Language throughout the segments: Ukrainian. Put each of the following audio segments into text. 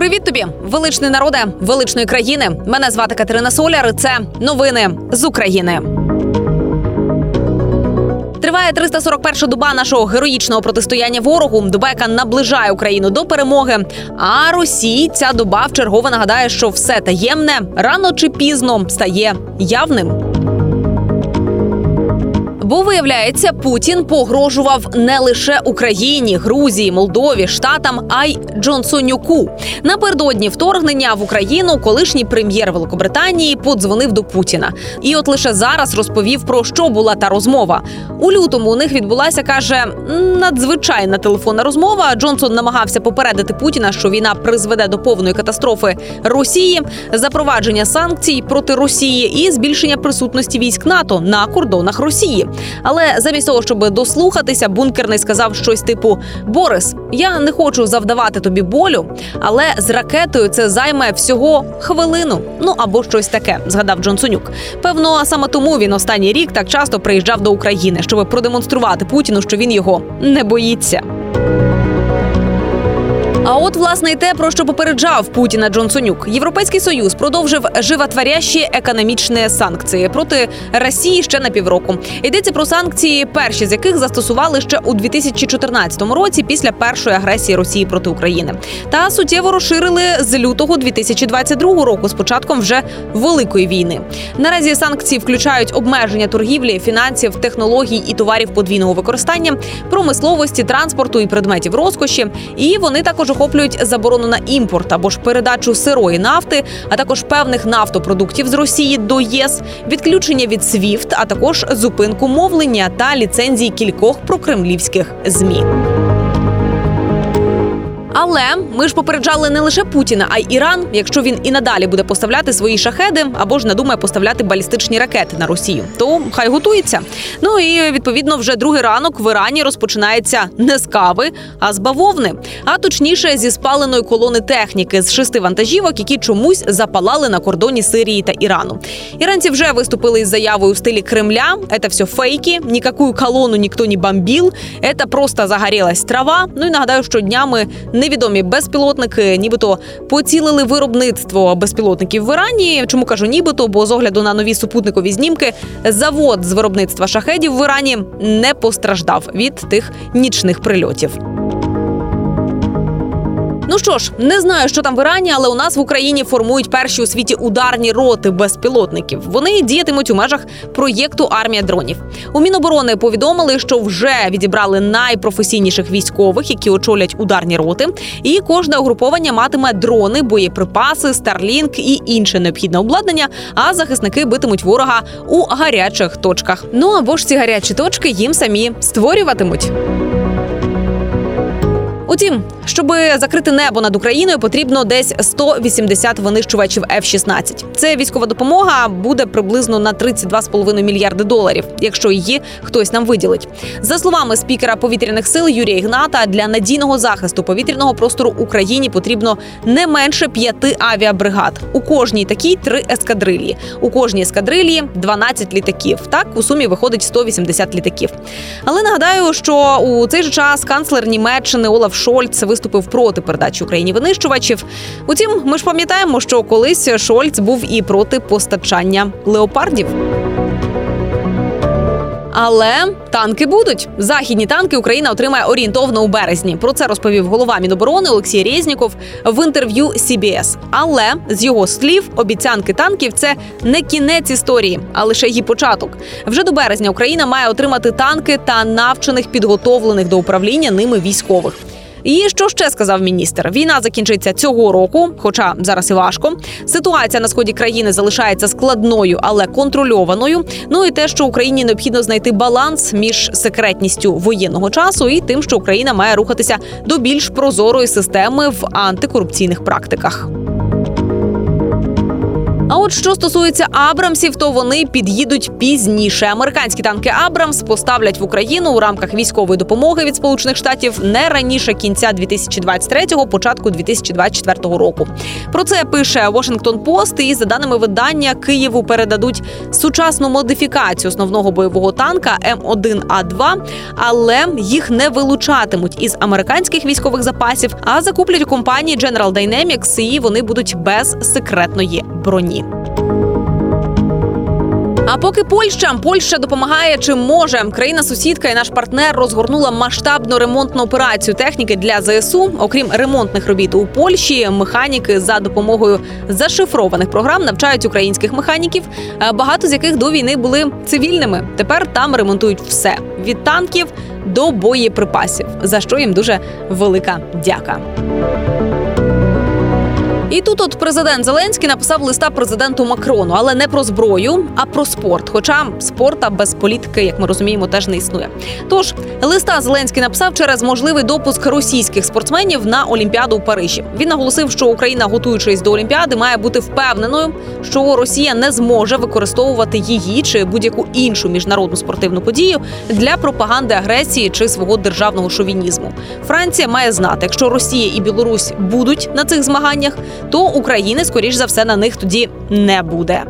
Привіт тобі, величний народе величної країни. Мене звати Катерина Соляр. і Це новини з України. Триває 341 доба нашого героїчного протистояння ворогу. Доба, яка наближає Україну до перемоги. А Росії ця доба вчергове нагадає, що все таємне рано чи пізно стає явним. Бо виявляється, Путін погрожував не лише Україні, Грузії, Молдові, Штатам, а й Джонсонюку. Напередодні вторгнення в Україну колишній прем'єр Великобританії подзвонив до Путіна. І от лише зараз розповів про що була та розмова. У лютому у них відбулася каже надзвичайна телефонна розмова. Джонсон намагався попередити Путіна, що війна призведе до повної катастрофи Росії, запровадження санкцій проти Росії і збільшення присутності військ НАТО на кордонах Росії. Але замість того, щоб дослухатися, бункерний сказав щось типу: Борис, я не хочу завдавати тобі болю, але з ракетою це займе всього хвилину. Ну або щось таке, згадав Джонсонюк. Певно, саме тому він останній рік так часто приїжджав до України, щоб продемонструвати Путіну, що він його не боїться. А от власне й те, про що попереджав Путіна Джонсонюк, європейський союз продовжив животворящі економічні санкції проти Росії ще на півроку. Йдеться про санкції, перші з яких застосували ще у 2014 році після першої агресії Росії проти України, та суттєво розширили з лютого 2022 року з початком вже великої війни. Наразі санкції включають обмеження торгівлі, фінансів, технологій і товарів подвійного використання, промисловості, транспорту і предметів розкоші. І вони також охоплюють заборону на імпорт або ж передачу сирої нафти, а також певних нафтопродуктів з Росії до ЄС, відключення від СВІФТ, а також зупинку мовлення та ліцензії кількох прокремлівських змі. Але ми ж попереджали не лише Путіна, а й Іран, якщо він і надалі буде поставляти свої шахеди або ж надумає поставляти балістичні ракети на Росію, то хай готується. Ну і відповідно вже другий ранок в Ірані розпочинається не з кави, а з бавовни, а точніше зі спаленої колони техніки з шести вантажівок, які чомусь запалали на кордоні Сирії та Ірану. Іранці вже виступили із заявою у стилі Кремля. Це все фейки, ніяку колону ніхто не бомбив, це просто загорілась трава. Ну і нагадаю, що днями невідомі безпілотники, нібито поцілили виробництво безпілотників в Ірані. Чому кажу нібито? Бо з огляду на нові супутникові знімки завод з виробництва шахедів в Ірані не постраждав від тих нічних прильотів. Ну що ж, не знаю, що там в Ірані, але у нас в Україні формують перші у світі ударні роти безпілотників. Вони діятимуть у межах проєкту Армія дронів. У Міноборони повідомили, що вже відібрали найпрофесійніших військових, які очолять ударні роти. І кожне угруповання матиме дрони, боєприпаси, старлінк і інше необхідне обладнання. А захисники битимуть ворога у гарячих точках. Ну або ж ці гарячі точки їм самі створюватимуть. Утім, щоб закрити небо над Україною, потрібно десь 180 винищувачів F-16. Це військова допомога буде приблизно на 32,5 мільярди доларів, якщо її хтось нам виділить. За словами спікера повітряних сил Юрія Ігната, для надійного захисту повітряного простору Україні потрібно не менше п'яти авіабригад. У кожній такій три ескадрилії. У кожній ескадрилії 12 літаків. Так у сумі виходить 180 літаків. Але нагадаю, що у цей же час канцлер Німеччини Олаф Шольц виступив проти передачі Україні винищувачів. Утім, ми ж пам'ятаємо, що колись Шольц був і проти постачання леопардів. Але танки будуть. Західні танки Україна отримає орієнтовно у березні. Про це розповів голова Міноборони Олексій Резніков в інтерв'ю CBS. Але з його слів, обіцянки танків це не кінець історії, а лише її початок. Вже до березня Україна має отримати танки та навчених підготовлених до управління ними військових. І що ще сказав міністр? Війна закінчиться цього року, хоча зараз і важко. Ситуація на сході країни залишається складною, але контрольованою. Ну і те, що Україні необхідно знайти баланс між секретністю воєнного часу і тим, що Україна має рухатися до більш прозорої системи в антикорупційних практиках. А от що стосується Абрамсів, то вони під'їдуть пізніше. Американські танки Абрамс поставлять в Україну у рамках військової допомоги від Сполучених Штатів не раніше кінця 2023-го, початку 2024 року. Про це пише Washington Post, і за даними видання, Києву передадуть сучасну модифікацію основного бойового танка М1А2, але їх не вилучатимуть із американських військових запасів, а закуплять у компанії General Dynamics, і вони будуть без секретної броні. А поки Польща Польща допомагає чим може. Країна сусідка і наш партнер розгорнула масштабну ремонтну операцію техніки для ЗСУ. Окрім ремонтних робіт у Польщі, механіки за допомогою зашифрованих програм навчають українських механіків, е, багато з яких до війни були цивільними. Тепер там ремонтують все від танків до боєприпасів, за що їм дуже велика дяка. І тут от президент Зеленський написав листа президенту Макрону, але не про зброю, а про спорт. Хоча спорта без політики, як ми розуміємо, теж не існує. Тож листа Зеленський написав через можливий допуск російських спортсменів на Олімпіаду у Парижі. Він наголосив, що Україна, готуючись до Олімпіади, має бути впевненою, що Росія не зможе використовувати її чи будь-яку іншу міжнародну спортивну подію для пропаганди агресії чи свого державного шовінізму. Франція має знати, якщо Росія і Білорусь будуть на цих змаганнях, то України, скоріш за все, на них тоді не буде.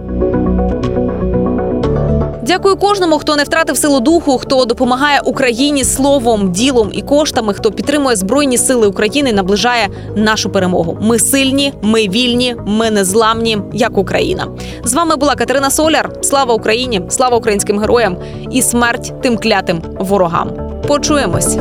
Дякую кожному, хто не втратив силу духу, хто допомагає Україні словом, ділом і коштами, хто підтримує збройні сили України, наближає нашу перемогу. Ми сильні, ми вільні, ми незламні, як Україна. З вами була Катерина Соляр. Слава Україні! Слава українським героям і смерть тим клятим ворогам. Почуємось.